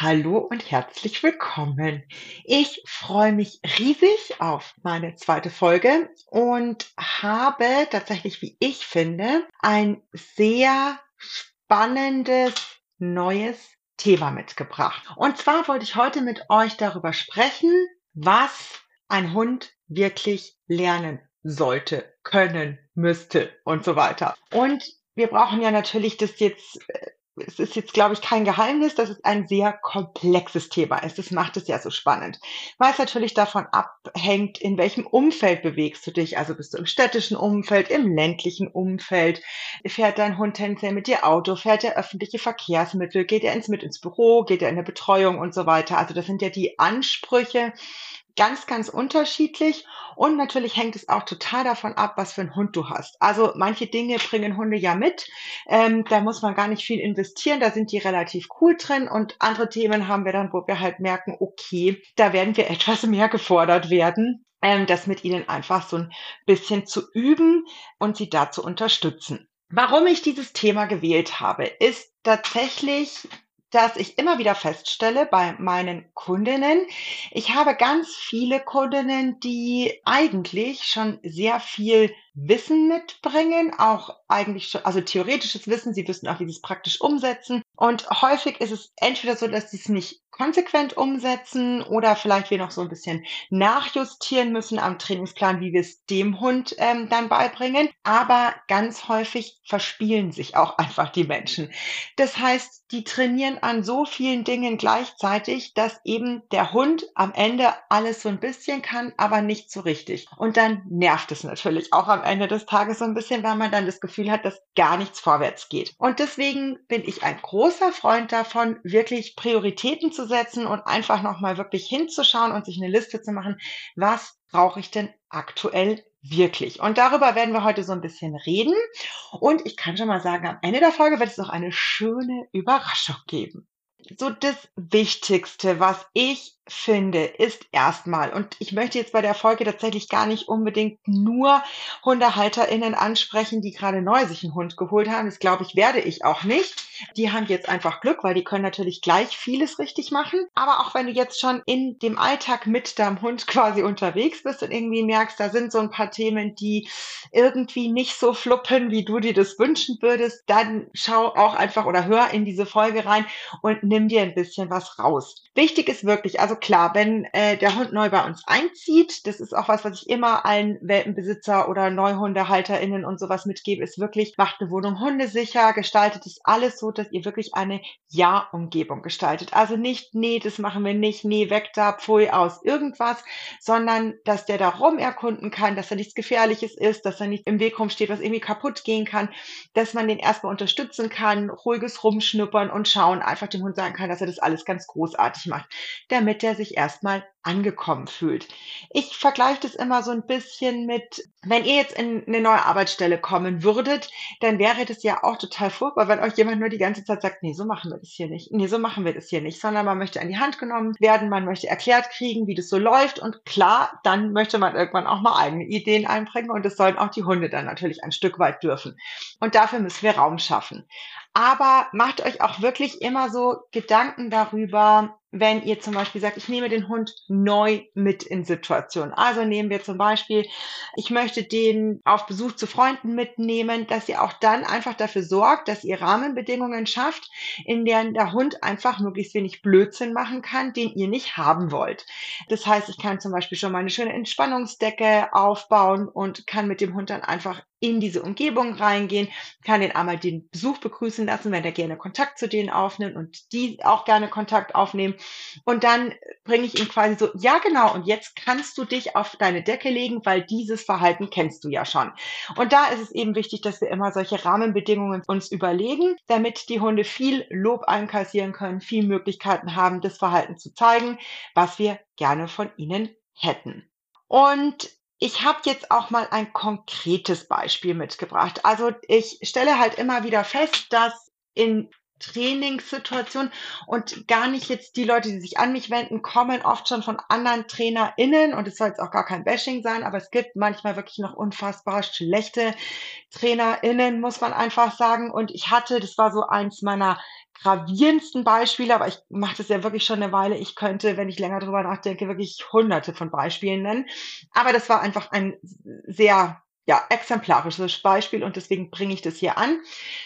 Hallo und herzlich willkommen. Ich freue mich riesig auf meine zweite Folge und habe tatsächlich, wie ich finde, ein sehr spannendes neues Thema mitgebracht. Und zwar wollte ich heute mit euch darüber sprechen, was ein Hund wirklich lernen sollte, können, müsste und so weiter. Und wir brauchen ja natürlich das jetzt äh, es ist jetzt, glaube ich, kein Geheimnis, dass es ein sehr komplexes Thema ist. Das macht es ja so spannend, weil es natürlich davon abhängt, in welchem Umfeld bewegst du dich. Also bist du im städtischen Umfeld, im ländlichen Umfeld, fährt dein Hund tendenziell mit dir Auto, fährt er öffentliche Verkehrsmittel, geht er ins, mit ins Büro, geht er in eine Betreuung und so weiter. Also das sind ja die Ansprüche, ganz, ganz unterschiedlich. Und natürlich hängt es auch total davon ab, was für einen Hund du hast. Also manche Dinge bringen Hunde ja mit. Ähm, da muss man gar nicht viel investieren. Da sind die relativ cool drin. Und andere Themen haben wir dann, wo wir halt merken, okay, da werden wir etwas mehr gefordert werden. Ähm, das mit ihnen einfach so ein bisschen zu üben und sie da zu unterstützen. Warum ich dieses Thema gewählt habe, ist tatsächlich dass ich immer wieder feststelle bei meinen Kundinnen, ich habe ganz viele Kundinnen, die eigentlich schon sehr viel Wissen mitbringen, auch eigentlich schon, also theoretisches Wissen, sie wissen auch, wie sie es praktisch umsetzen. Und häufig ist es entweder so, dass sie es nicht konsequent umsetzen oder vielleicht wir noch so ein bisschen nachjustieren müssen am Trainingsplan, wie wir es dem Hund ähm, dann beibringen. Aber ganz häufig verspielen sich auch einfach die Menschen. Das heißt, die trainieren an so vielen Dingen gleichzeitig, dass eben der Hund am Ende alles so ein bisschen kann, aber nicht so richtig. Und dann nervt es natürlich auch am Ende des Tages so ein bisschen, weil man dann das Gefühl hat, dass gar nichts vorwärts geht. Und deswegen bin ich ein großer Freund davon, wirklich Prioritäten zu setzen und einfach nochmal wirklich hinzuschauen und sich eine Liste zu machen, was brauche ich denn aktuell wirklich? Und darüber werden wir heute so ein bisschen reden. Und ich kann schon mal sagen, am Ende der Folge wird es noch eine schöne Überraschung geben. So das Wichtigste, was ich finde, ist erstmal, und ich möchte jetzt bei der Folge tatsächlich gar nicht unbedingt nur HundehalterInnen ansprechen, die gerade neu sich einen Hund geholt haben. Das glaube ich, werde ich auch nicht. Die haben jetzt einfach Glück, weil die können natürlich gleich vieles richtig machen. Aber auch wenn du jetzt schon in dem Alltag mit deinem Hund quasi unterwegs bist und irgendwie merkst, da sind so ein paar Themen, die irgendwie nicht so fluppen, wie du dir das wünschen würdest, dann schau auch einfach oder hör in diese Folge rein und nimm dir ein bisschen was raus. Wichtig ist wirklich, also klar, wenn äh, der Hund neu bei uns einzieht, das ist auch was, was ich immer allen Welpenbesitzer oder NeuhundehalterInnen und sowas mitgebe, ist wirklich, macht eine Wohnung hundesicher, gestaltet es alles so, dass ihr wirklich eine Ja-Umgebung gestaltet. Also nicht, nee, das machen wir nicht, nee, weg da, pfui, aus, irgendwas, sondern, dass der da rum erkunden kann, dass da nichts Gefährliches ist, dass da nicht im Weg rumsteht, was irgendwie kaputt gehen kann, dass man den erstmal unterstützen kann, ruhiges Rumschnuppern und schauen, einfach dem Hund sagen kann, dass er das alles ganz großartig macht, damit der sich erstmal angekommen fühlt. Ich vergleiche das immer so ein bisschen mit, wenn ihr jetzt in eine neue Arbeitsstelle kommen würdet, dann wäre das ja auch total furchtbar, wenn euch jemand nur die ganze Zeit sagt, nee, so machen wir das hier nicht, nee, so machen wir das hier nicht, sondern man möchte an die Hand genommen werden, man möchte erklärt kriegen, wie das so läuft und klar, dann möchte man irgendwann auch mal eigene Ideen einbringen und das sollen auch die Hunde dann natürlich ein Stück weit dürfen. Und dafür müssen wir Raum schaffen. Aber macht euch auch wirklich immer so Gedanken darüber, wenn ihr zum Beispiel sagt, ich nehme den Hund neu mit in Situationen. Also nehmen wir zum Beispiel, ich möchte den auf Besuch zu Freunden mitnehmen, dass ihr auch dann einfach dafür sorgt, dass ihr Rahmenbedingungen schafft, in denen der Hund einfach möglichst wenig Blödsinn machen kann, den ihr nicht haben wollt. Das heißt, ich kann zum Beispiel schon mal eine schöne Entspannungsdecke aufbauen und kann mit dem Hund dann einfach in diese Umgebung reingehen, kann den einmal den Besuch begrüßen lassen, wenn er gerne Kontakt zu denen aufnimmt und die auch gerne Kontakt aufnehmen. Und dann bringe ich ihm quasi so, ja genau, und jetzt kannst du dich auf deine Decke legen, weil dieses Verhalten kennst du ja schon. Und da ist es eben wichtig, dass wir immer solche Rahmenbedingungen uns überlegen, damit die Hunde viel Lob einkassieren können, viel Möglichkeiten haben, das Verhalten zu zeigen, was wir gerne von ihnen hätten. Und ich habe jetzt auch mal ein konkretes Beispiel mitgebracht. Also ich stelle halt immer wieder fest, dass in Trainingssituationen und gar nicht jetzt die Leute, die sich an mich wenden, kommen oft schon von anderen TrainerInnen und es soll jetzt auch gar kein Bashing sein, aber es gibt manchmal wirklich noch unfassbar schlechte TrainerInnen, muss man einfach sagen. Und ich hatte, das war so eins meiner gravierendsten Beispiele, aber ich mache das ja wirklich schon eine Weile. Ich könnte, wenn ich länger drüber nachdenke, wirklich hunderte von Beispielen nennen. Aber das war einfach ein sehr ja, exemplarisches Beispiel und deswegen bringe ich das hier an.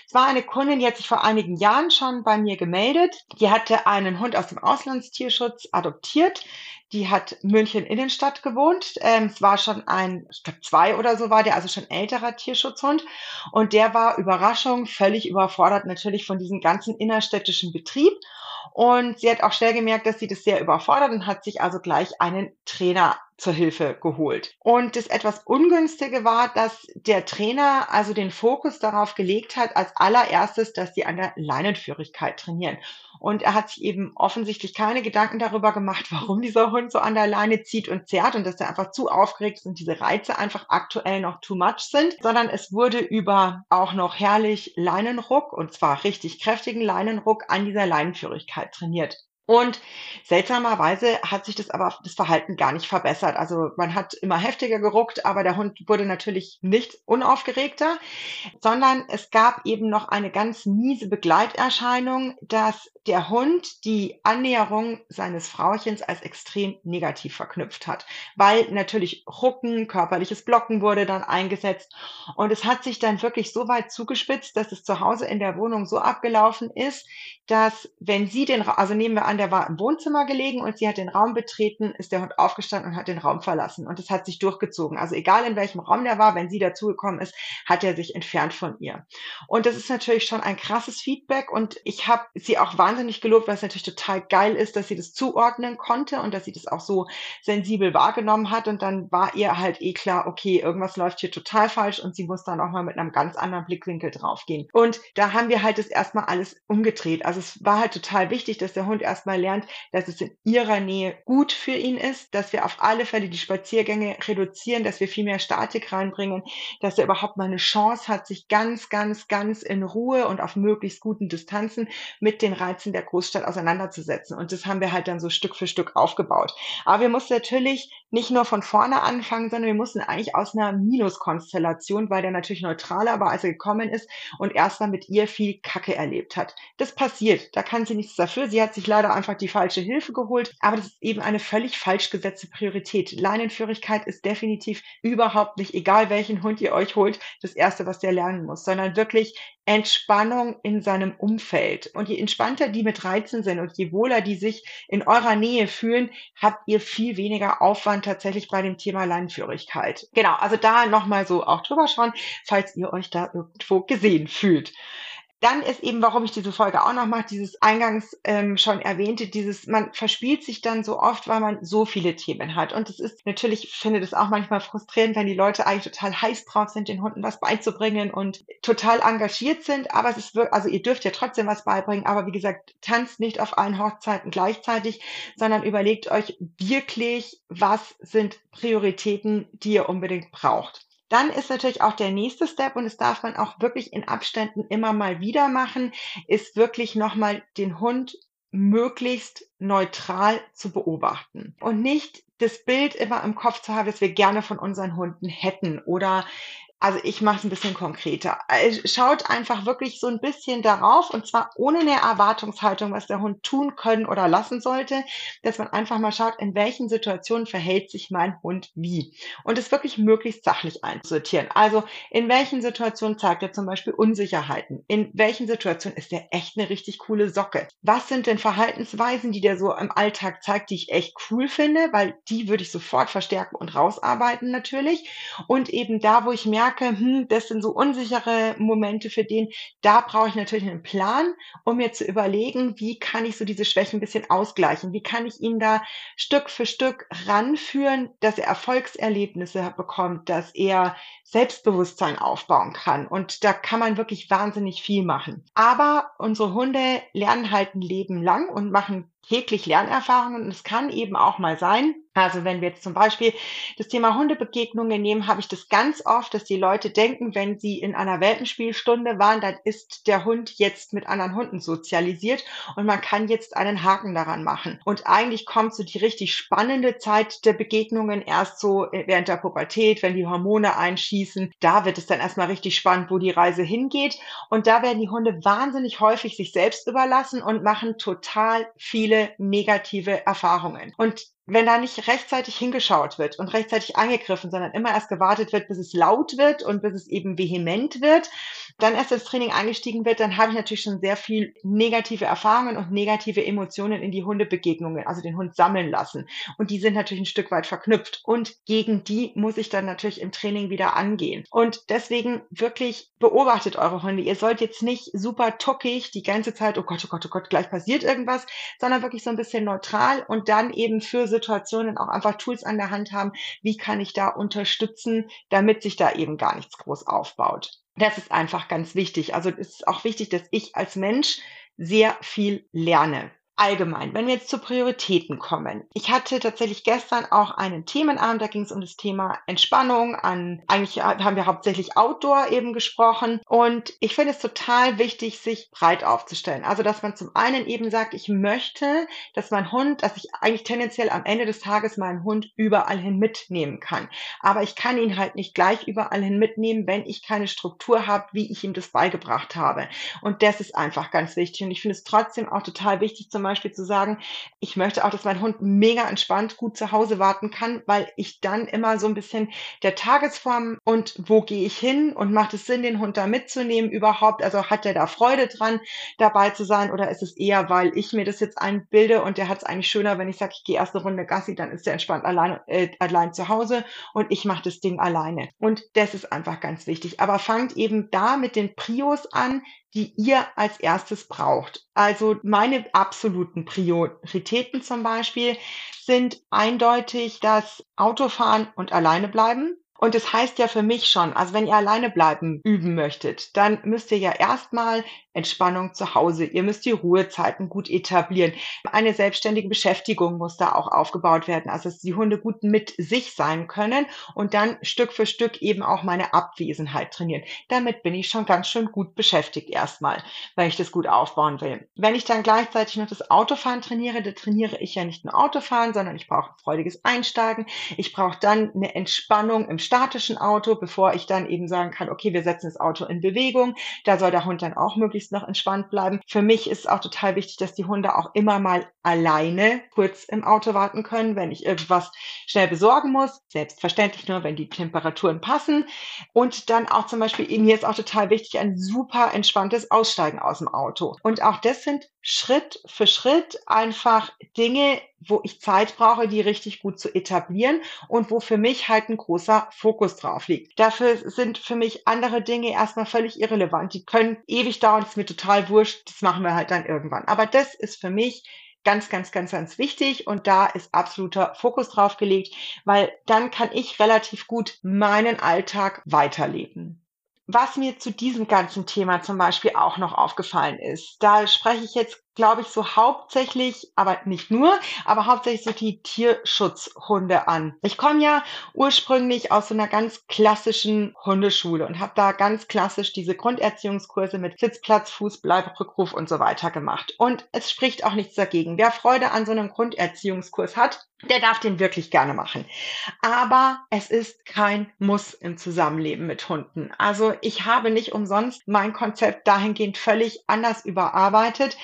Es war eine Kundin, die hat sich vor einigen Jahren schon bei mir gemeldet. Die hatte einen Hund aus dem Auslandstierschutz adoptiert. Die hat München Innenstadt gewohnt. Ähm, es war schon ein, ich glaube zwei oder so war der, also schon älterer Tierschutzhund. Und der war Überraschung völlig überfordert natürlich von diesem ganzen innerstädtischen Betrieb. Und sie hat auch schnell gemerkt, dass sie das sehr überfordert und hat sich also gleich einen Trainer zur Hilfe geholt. Und das etwas Ungünstige war, dass der Trainer also den Fokus darauf gelegt hat, als allererstes, dass sie an der Leinenführigkeit trainieren. Und er hat sich eben offensichtlich keine Gedanken darüber gemacht, warum dieser Hund so an der Leine zieht und zerrt und dass er einfach zu aufgeregt ist und diese Reize einfach aktuell noch too much sind, sondern es wurde über auch noch herrlich Leinenruck und zwar richtig kräftigen Leinenruck an dieser Leinenführigkeit trainiert. Und seltsamerweise hat sich das aber das Verhalten gar nicht verbessert. Also man hat immer heftiger geruckt, aber der Hund wurde natürlich nicht unaufgeregter, sondern es gab eben noch eine ganz miese Begleiterscheinung, dass der Hund die Annäherung seines Frauchens als extrem negativ verknüpft hat, weil natürlich Rucken, körperliches Blocken wurde dann eingesetzt und es hat sich dann wirklich so weit zugespitzt, dass es zu Hause in der Wohnung so abgelaufen ist, dass wenn sie den, also nehmen wir an, der war im Wohnzimmer gelegen und sie hat den Raum betreten, ist der Hund aufgestanden und hat den Raum verlassen und es hat sich durchgezogen. Also egal in welchem Raum der war, wenn sie dazugekommen ist, hat er sich entfernt von ihr. Und das ist natürlich schon ein krasses Feedback und ich habe sie auch wahnsinnig wahnsinnig gelobt, weil es natürlich total geil ist, dass sie das zuordnen konnte und dass sie das auch so sensibel wahrgenommen hat. Und dann war ihr halt eh klar, okay, irgendwas läuft hier total falsch und sie muss dann auch mal mit einem ganz anderen Blickwinkel draufgehen. Und da haben wir halt das erstmal alles umgedreht. Also es war halt total wichtig, dass der Hund erstmal lernt, dass es in ihrer Nähe gut für ihn ist, dass wir auf alle Fälle die Spaziergänge reduzieren, dass wir viel mehr Statik reinbringen, dass er überhaupt mal eine Chance hat, sich ganz, ganz, ganz in Ruhe und auf möglichst guten Distanzen mit den Reizen Grenzen der Großstadt auseinanderzusetzen. Und das haben wir halt dann so Stück für Stück aufgebaut. Aber wir mussten natürlich nicht nur von vorne anfangen, sondern wir mussten eigentlich aus einer Minuskonstellation, weil der natürlich neutraler war, als er gekommen ist und erstmal mit ihr viel Kacke erlebt hat. Das passiert. Da kann sie nichts dafür. Sie hat sich leider einfach die falsche Hilfe geholt. Aber das ist eben eine völlig falsch gesetzte Priorität. Leinenführigkeit ist definitiv überhaupt nicht, egal welchen Hund ihr euch holt, das erste, was der lernen muss, sondern wirklich Entspannung in seinem Umfeld. Und je entspannter die mit Reizen sind und je wohler die sich in eurer Nähe fühlen, habt ihr viel weniger Aufwand tatsächlich bei dem Thema Leinführigkeit. Genau, also da nochmal so auch drüber schauen, falls ihr euch da irgendwo gesehen fühlt. Dann ist eben, warum ich diese Folge auch noch mache, dieses eingangs ähm, schon erwähnte, dieses, man verspielt sich dann so oft, weil man so viele Themen hat. Und es ist natürlich, ich finde das auch manchmal frustrierend, wenn die Leute eigentlich total heiß drauf sind, den Hunden was beizubringen und total engagiert sind. Aber es ist wirklich, also ihr dürft ja trotzdem was beibringen. Aber wie gesagt, tanzt nicht auf allen Hochzeiten gleichzeitig, sondern überlegt euch wirklich, was sind Prioritäten, die ihr unbedingt braucht. Dann ist natürlich auch der nächste Step und das darf man auch wirklich in Abständen immer mal wieder machen, ist wirklich nochmal den Hund möglichst neutral zu beobachten und nicht das Bild immer im Kopf zu haben, das wir gerne von unseren Hunden hätten oder also ich mache es ein bisschen konkreter. Äh, schaut einfach wirklich so ein bisschen darauf und zwar ohne eine Erwartungshaltung, was der Hund tun können oder lassen sollte, dass man einfach mal schaut, in welchen Situationen verhält sich mein Hund wie und es wirklich möglichst sachlich einsortieren. Also in welchen Situationen zeigt er zum Beispiel Unsicherheiten? In welchen Situationen ist er echt eine richtig coole Socke? Was sind denn Verhaltensweisen, die der so im Alltag zeigt, die ich echt cool finde, weil die würde ich sofort verstärken und rausarbeiten natürlich und eben da, wo ich merke, merke, hm, das sind so unsichere Momente für den, da brauche ich natürlich einen Plan, um mir zu überlegen, wie kann ich so diese Schwächen ein bisschen ausgleichen? Wie kann ich ihn da Stück für Stück ranführen, dass er Erfolgserlebnisse bekommt, dass er Selbstbewusstsein aufbauen kann? Und da kann man wirklich wahnsinnig viel machen. Aber unsere Hunde lernen halt ein Leben lang und machen täglich Lernerfahrungen und es kann eben auch mal sein, also wenn wir jetzt zum Beispiel das Thema Hundebegegnungen nehmen, habe ich das ganz oft, dass die Leute denken, wenn sie in einer Welpenspielstunde waren, dann ist der Hund jetzt mit anderen Hunden sozialisiert und man kann jetzt einen Haken daran machen. Und eigentlich kommt so die richtig spannende Zeit der Begegnungen erst so während der Pubertät, wenn die Hormone einschießen genießen. Da wird es dann erstmal richtig spannend, wo die Reise hingeht. Und da werden die Hunde wahnsinnig häufig sich selbst überlassen und machen total viele negative Erfahrungen. Und wenn da nicht rechtzeitig hingeschaut wird und rechtzeitig angegriffen, sondern immer erst gewartet wird, bis es laut wird und bis es eben vehement wird, dann erst das Training eingestiegen wird, dann habe ich natürlich schon sehr viel negative Erfahrungen und negative Emotionen in die Hundebegegnungen, also den Hund sammeln lassen. Und die sind natürlich ein Stück weit verknüpft. Und gegen die muss ich dann natürlich im Training wieder angehen. Und deswegen wirklich beobachtet eure Hunde. Ihr sollt jetzt nicht super tuckig die ganze Zeit, oh Gott, oh Gott, oh Gott, gleich passiert irgendwas, sondern wirklich so ein bisschen neutral und dann eben für Situationen auch einfach Tools an der Hand haben, wie kann ich da unterstützen, damit sich da eben gar nichts groß aufbaut. Das ist einfach ganz wichtig. Also es ist auch wichtig, dass ich als Mensch sehr viel lerne allgemein, wenn wir jetzt zu Prioritäten kommen. Ich hatte tatsächlich gestern auch einen Themenabend, da ging es um das Thema Entspannung an, eigentlich haben wir hauptsächlich Outdoor eben gesprochen und ich finde es total wichtig, sich breit aufzustellen. Also, dass man zum einen eben sagt, ich möchte, dass mein Hund, dass ich eigentlich tendenziell am Ende des Tages meinen Hund überall hin mitnehmen kann. Aber ich kann ihn halt nicht gleich überall hin mitnehmen, wenn ich keine Struktur habe, wie ich ihm das beigebracht habe. Und das ist einfach ganz wichtig. Und ich finde es trotzdem auch total wichtig, zum Beispiel zu sagen, ich möchte auch, dass mein Hund mega entspannt gut zu Hause warten kann, weil ich dann immer so ein bisschen der Tagesform und wo gehe ich hin und macht es Sinn, den Hund da mitzunehmen überhaupt? Also hat der da Freude dran, dabei zu sein oder ist es eher, weil ich mir das jetzt einbilde und der hat es eigentlich schöner, wenn ich sage, ich gehe erst eine Runde Gassi, dann ist der entspannt allein, äh, allein zu Hause und ich mache das Ding alleine. Und das ist einfach ganz wichtig. Aber fangt eben da mit den Prios an, die ihr als erstes braucht. Also meine absoluten Prioritäten zum Beispiel sind eindeutig das Autofahren und alleine bleiben. Und das heißt ja für mich schon, also wenn ihr alleine bleiben üben möchtet, dann müsst ihr ja erstmal Entspannung zu Hause. Ihr müsst die Ruhezeiten gut etablieren. Eine selbstständige Beschäftigung muss da auch aufgebaut werden, also dass die Hunde gut mit sich sein können und dann Stück für Stück eben auch meine Abwesenheit trainieren. Damit bin ich schon ganz schön gut beschäftigt erstmal, weil ich das gut aufbauen will. Wenn ich dann gleichzeitig noch das Autofahren trainiere, da trainiere ich ja nicht nur Autofahren, sondern ich brauche ein freudiges Einsteigen. Ich brauche dann eine Entspannung im statischen Auto, bevor ich dann eben sagen kann, okay, wir setzen das Auto in Bewegung. Da soll der Hund dann auch möglichst noch entspannt bleiben. Für mich ist auch total wichtig, dass die Hunde auch immer mal alleine kurz im Auto warten können, wenn ich irgendwas schnell besorgen muss. Selbstverständlich nur, wenn die Temperaturen passen. Und dann auch zum Beispiel, mir ist auch total wichtig, ein super entspanntes Aussteigen aus dem Auto. Und auch das sind Schritt für Schritt einfach Dinge, wo ich Zeit brauche, die richtig gut zu etablieren und wo für mich halt ein großer Fokus drauf liegt. Dafür sind für mich andere Dinge erstmal völlig irrelevant. Die können ewig dauern, das ist mir total wurscht, das machen wir halt dann irgendwann. Aber das ist für mich ganz, ganz, ganz, ganz wichtig und da ist absoluter Fokus drauf gelegt, weil dann kann ich relativ gut meinen Alltag weiterleben. Was mir zu diesem ganzen Thema zum Beispiel auch noch aufgefallen ist, da spreche ich jetzt glaube ich, so hauptsächlich, aber nicht nur, aber hauptsächlich so die Tierschutzhunde an. Ich komme ja ursprünglich aus so einer ganz klassischen Hundeschule und habe da ganz klassisch diese Grunderziehungskurse mit Sitzplatz, Fuß, Bleibrückruf und so weiter gemacht. Und es spricht auch nichts dagegen. Wer Freude an so einem Grunderziehungskurs hat, der darf den wirklich gerne machen. Aber es ist kein Muss im Zusammenleben mit Hunden. Also ich habe nicht umsonst mein Konzept dahingehend völlig anders überarbeitet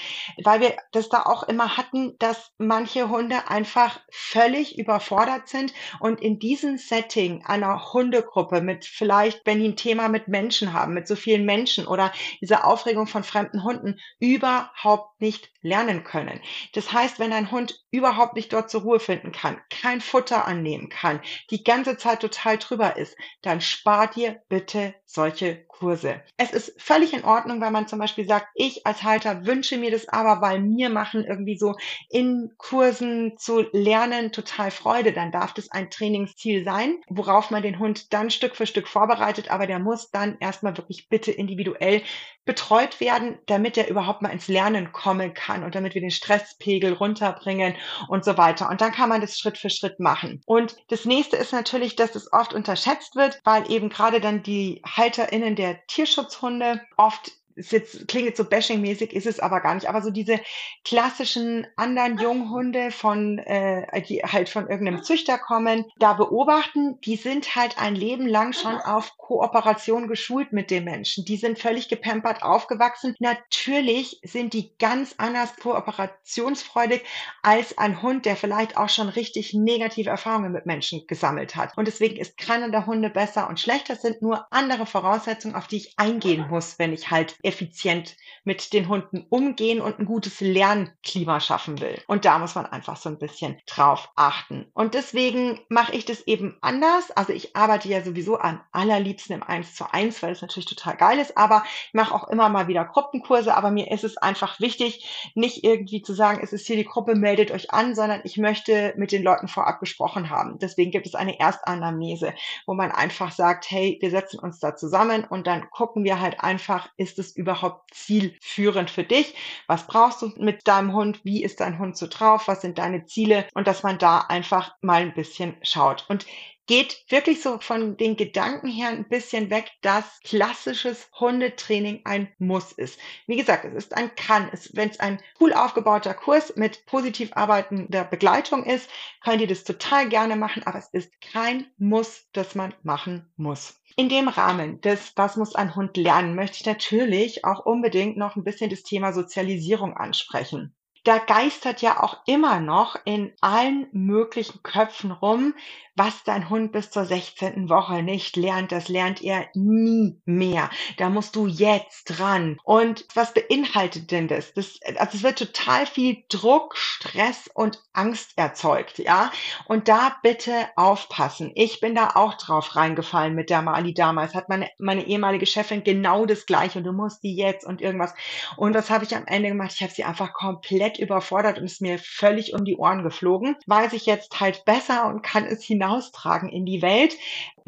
weil wir das da auch immer hatten, dass manche Hunde einfach völlig überfordert sind und in diesem Setting einer Hundegruppe mit vielleicht, wenn die ein Thema mit Menschen haben, mit so vielen Menschen oder diese Aufregung von fremden Hunden überhaupt nicht lernen können. Das heißt, wenn ein Hund überhaupt nicht dort zur Ruhe finden kann, kein Futter annehmen kann, die ganze Zeit total drüber ist, dann spart dir bitte solche Kurse. Es ist völlig in Ordnung, wenn man zum Beispiel sagt, ich als Halter wünsche mir das aber, weil mir machen irgendwie so in Kursen zu lernen total Freude. Dann darf das ein Trainingsziel sein, worauf man den Hund dann Stück für Stück vorbereitet, aber der muss dann erstmal wirklich bitte individuell betreut werden, damit er überhaupt mal ins Lernen kommen kann und damit wir den Stresspegel runterbringen und so weiter. Und dann kann man das Schritt für Schritt machen. Und das nächste ist natürlich, dass es oft unterschätzt wird, weil eben gerade dann die HalterInnen der Tierschutzhunde oft ist jetzt, klingt jetzt so bashingmäßig, ist es aber gar nicht. Aber so diese klassischen anderen Junghunde von, äh, die halt von irgendeinem Züchter kommen, da beobachten, die sind halt ein Leben lang schon auf Kooperation geschult mit den Menschen. Die sind völlig gepampert aufgewachsen. Natürlich sind die ganz anders kooperationsfreudig als ein Hund, der vielleicht auch schon richtig negative Erfahrungen mit Menschen gesammelt hat. Und deswegen ist keiner der Hunde besser und schlechter. Es sind nur andere Voraussetzungen, auf die ich eingehen muss, wenn ich halt effizient mit den Hunden umgehen und ein gutes Lernklima schaffen will. Und da muss man einfach so ein bisschen drauf achten. Und deswegen mache ich das eben anders. Also ich arbeite ja sowieso am allerliebsten im 1 zu 1, weil es natürlich total geil ist. Aber ich mache auch immer mal wieder Gruppenkurse. Aber mir ist es einfach wichtig, nicht irgendwie zu sagen, es ist hier die Gruppe, meldet euch an, sondern ich möchte mit den Leuten vorab gesprochen haben. Deswegen gibt es eine Erstanamnese, wo man einfach sagt, hey, wir setzen uns da zusammen und dann gucken wir halt einfach, ist es überhaupt zielführend für dich? Was brauchst du mit deinem Hund? Wie ist dein Hund so drauf? Was sind deine Ziele? Und dass man da einfach mal ein bisschen schaut. Und geht wirklich so von den Gedanken her ein bisschen weg, dass klassisches Hundetraining ein Muss ist. Wie gesagt, es ist ein Kann. Wenn es ein cool aufgebauter Kurs mit positiv arbeitender Begleitung ist, könnt ihr das total gerne machen, aber es ist kein Muss, das man machen muss. In dem Rahmen des Was muss ein Hund lernen, möchte ich natürlich auch unbedingt noch ein bisschen das Thema Sozialisierung ansprechen da geistert ja auch immer noch in allen möglichen Köpfen rum, was dein Hund bis zur 16. Woche nicht lernt, das lernt er nie mehr. Da musst du jetzt dran. Und was beinhaltet denn das? das also es wird total viel Druck, Stress und Angst erzeugt, ja. Und da bitte aufpassen. Ich bin da auch drauf reingefallen mit der Mali damals. Hat meine, meine ehemalige Chefin genau das gleiche und du musst die jetzt und irgendwas. Und was habe ich am Ende gemacht? Ich habe sie einfach komplett überfordert und ist mir völlig um die Ohren geflogen. Weiß ich jetzt halt besser und kann es hinaustragen in die Welt.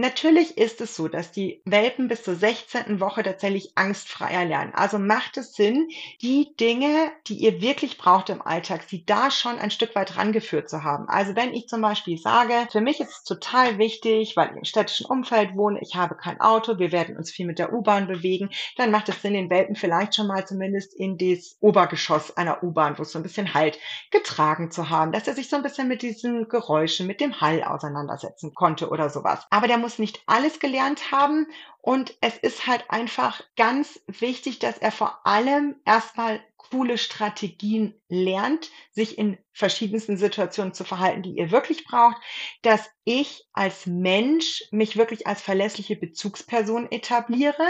Natürlich ist es so, dass die Welpen bis zur 16. Woche tatsächlich angstfreier lernen. Also macht es Sinn, die Dinge, die ihr wirklich braucht im Alltag, sie da schon ein Stück weit rangeführt zu haben. Also wenn ich zum Beispiel sage, für mich ist es total wichtig, weil ich im städtischen Umfeld wohne, ich habe kein Auto, wir werden uns viel mit der U-Bahn bewegen, dann macht es Sinn, den Welpen vielleicht schon mal zumindest in das Obergeschoss einer U-Bahn, wo es so ein bisschen Halt getragen zu haben, dass er sich so ein bisschen mit diesen Geräuschen, mit dem Hall auseinandersetzen konnte oder sowas. Aber der muss nicht alles gelernt haben. Und es ist halt einfach ganz wichtig, dass er vor allem erstmal coole Strategien lernt, sich in verschiedensten Situationen zu verhalten, die ihr wirklich braucht, dass ich als Mensch mich wirklich als verlässliche Bezugsperson etabliere,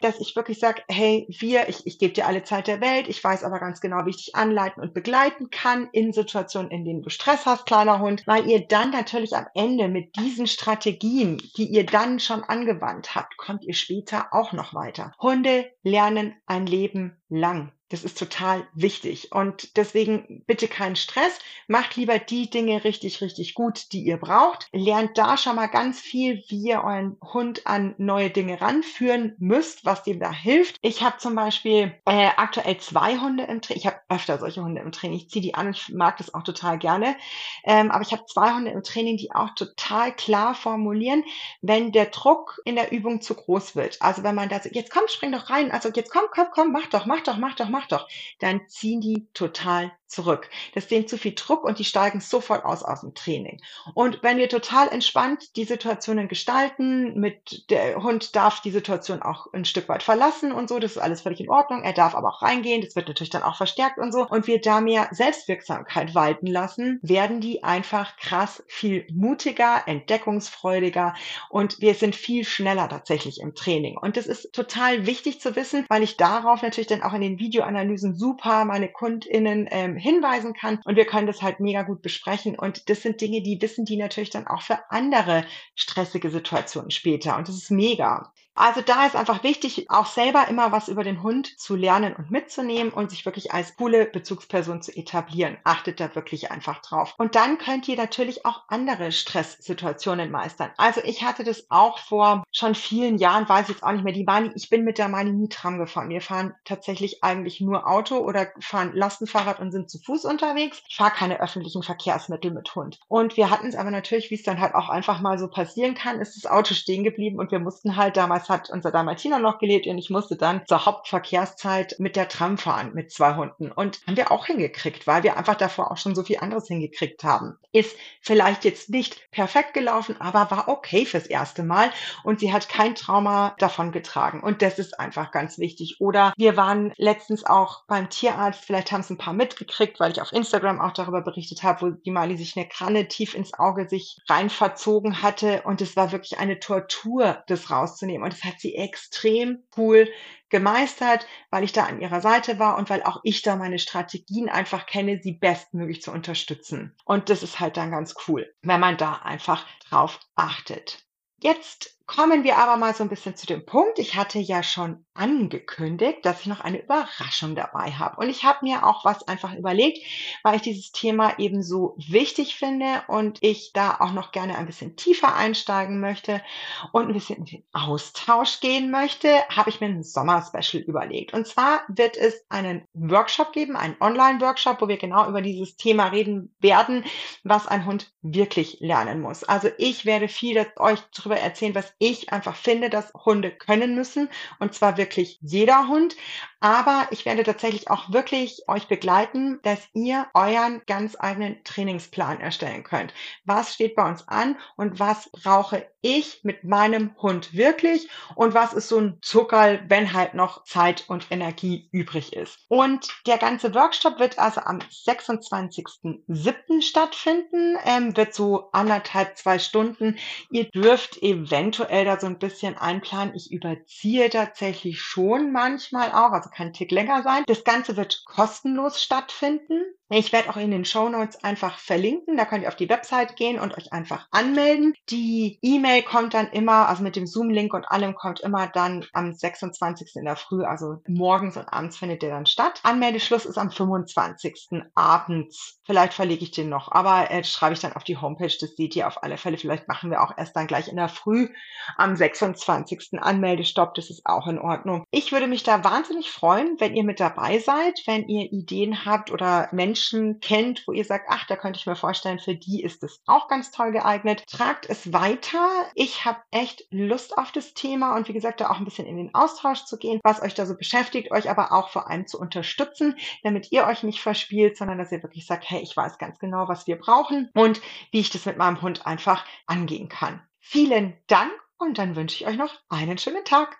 dass ich wirklich sage, hey, wir, ich, ich gebe dir alle Zeit der Welt, ich weiß aber ganz genau, wie ich dich anleiten und begleiten kann in Situationen, in denen du Stress hast, kleiner Hund, weil ihr dann natürlich am Ende mit diesen Strategien, die ihr dann schon angewandt habt, kommt ihr später auch noch weiter. Hunde lernen ein Leben lang. Das ist total wichtig. Und deswegen bitte keinen Stress. Macht lieber die Dinge richtig, richtig gut, die ihr braucht. Lernt da schon mal ganz viel, wie ihr euren Hund an neue Dinge ranführen müsst, was dem da hilft. Ich habe zum Beispiel äh, aktuell zwei Hunde im Training. Ich habe öfter solche Hunde im Training. Ich ziehe die an und mag das auch total gerne. Ähm, aber ich habe zwei Hunde im Training, die auch total klar formulieren, wenn der Druck in der Übung zu groß wird. Also wenn man da so, jetzt komm, spring doch rein. Also jetzt komm, komm, komm, mach doch, mach doch, mach doch, mach doch. Dann ziehen die total zurück. Das ist denen zu viel Druck und die steigen sofort aus aus dem Training. Und wenn wir total entspannt die Situationen gestalten, mit der Hund darf die Situation auch ein Stück weit verlassen und so, das ist alles völlig in Ordnung. Er darf aber auch reingehen, das wird natürlich dann auch verstärkt und so. Und wir da mehr Selbstwirksamkeit walten lassen, werden die einfach krass viel mutiger, entdeckungsfreudiger und wir sind viel schneller tatsächlich im Training. Und das ist total wichtig zu wissen, weil ich darauf natürlich dann auch in den Videoanalysen super meine KundInnen ähm, hinweisen kann. Und wir können das halt mega gut besprechen. Und das sind Dinge, die wissen die natürlich dann auch für andere stressige Situationen später. Und das ist mega. Also da ist einfach wichtig, auch selber immer was über den Hund zu lernen und mitzunehmen und sich wirklich als coole Bezugsperson zu etablieren. Achtet da wirklich einfach drauf. Und dann könnt ihr natürlich auch andere Stresssituationen meistern. Also ich hatte das auch vor schon vielen Jahren, weiß jetzt auch nicht mehr, die Mani, ich bin mit der Mani nie Tram gefahren. Wir fahren tatsächlich eigentlich nur Auto oder fahren Lastenfahrrad und sind zu Fuß unterwegs. Ich fahre keine öffentlichen Verkehrsmittel mit Hund. Und wir hatten es aber natürlich, wie es dann halt auch einfach mal so passieren kann, ist das Auto stehen geblieben und wir mussten halt damals hat unser Dalmatiner noch gelebt und ich musste dann zur Hauptverkehrszeit mit der Tram fahren mit zwei Hunden. Und haben wir auch hingekriegt, weil wir einfach davor auch schon so viel anderes hingekriegt haben. Ist vielleicht jetzt nicht perfekt gelaufen, aber war okay fürs erste Mal und sie hat kein Trauma davon getragen. Und das ist einfach ganz wichtig. Oder wir waren letztens auch beim Tierarzt, vielleicht haben es ein paar mitgekriegt, weil ich auf Instagram auch darüber berichtet habe, wo die Mali sich eine Kranne tief ins Auge sich rein verzogen hatte und es war wirklich eine Tortur, das rauszunehmen. Und das hat sie extrem cool gemeistert, weil ich da an ihrer Seite war und weil auch ich da meine Strategien einfach kenne, sie bestmöglich zu unterstützen. Und das ist halt dann ganz cool, wenn man da einfach drauf achtet. Jetzt Kommen wir aber mal so ein bisschen zu dem Punkt. Ich hatte ja schon angekündigt, dass ich noch eine Überraschung dabei habe. Und ich habe mir auch was einfach überlegt, weil ich dieses Thema eben so wichtig finde und ich da auch noch gerne ein bisschen tiefer einsteigen möchte und ein bisschen in den Austausch gehen möchte, habe ich mir ein Sommer-Special überlegt. Und zwar wird es einen Workshop geben, einen Online-Workshop, wo wir genau über dieses Thema reden werden, was ein Hund wirklich lernen muss. Also ich werde viel euch darüber erzählen, was ich einfach finde, dass Hunde können müssen. Und zwar wirklich jeder Hund. Aber ich werde tatsächlich auch wirklich euch begleiten, dass ihr euren ganz eigenen Trainingsplan erstellen könnt. Was steht bei uns an und was brauche ich mit meinem Hund wirklich und was ist so ein Zuckerl, wenn halt noch Zeit und Energie übrig ist. Und der ganze Workshop wird also am 26.07. stattfinden, ähm, wird so anderthalb, zwei Stunden. Ihr dürft eventuell da so ein bisschen einplanen. Ich überziehe tatsächlich schon manchmal auch, also kann ein Tick länger sein. Das Ganze wird kostenlos stattfinden. Ich werde auch in den Show Notes einfach verlinken. Da könnt ihr auf die Website gehen und euch einfach anmelden. Die E-Mail kommt dann immer, also mit dem Zoom-Link und allem kommt immer dann am 26. in der Früh, also morgens und abends findet der dann statt. Anmeldeschluss ist am 25. abends. Vielleicht verlege ich den noch, aber äh, schreibe ich dann auf die Homepage. Das seht ihr auf alle Fälle. Vielleicht machen wir auch erst dann gleich in der Früh am 26. Anmeldestopp. Das ist auch in Ordnung. Ich würde mich da wahnsinnig freuen, wenn ihr mit dabei seid, wenn ihr Ideen habt oder Menschen Menschen kennt, wo ihr sagt, ach, da könnte ich mir vorstellen, für die ist es auch ganz toll geeignet. Tragt es weiter. Ich habe echt Lust auf das Thema und wie gesagt, da auch ein bisschen in den Austausch zu gehen, was euch da so beschäftigt, euch aber auch vor allem zu unterstützen, damit ihr euch nicht verspielt, sondern dass ihr wirklich sagt, hey, ich weiß ganz genau, was wir brauchen und wie ich das mit meinem Hund einfach angehen kann. Vielen Dank und dann wünsche ich euch noch einen schönen Tag.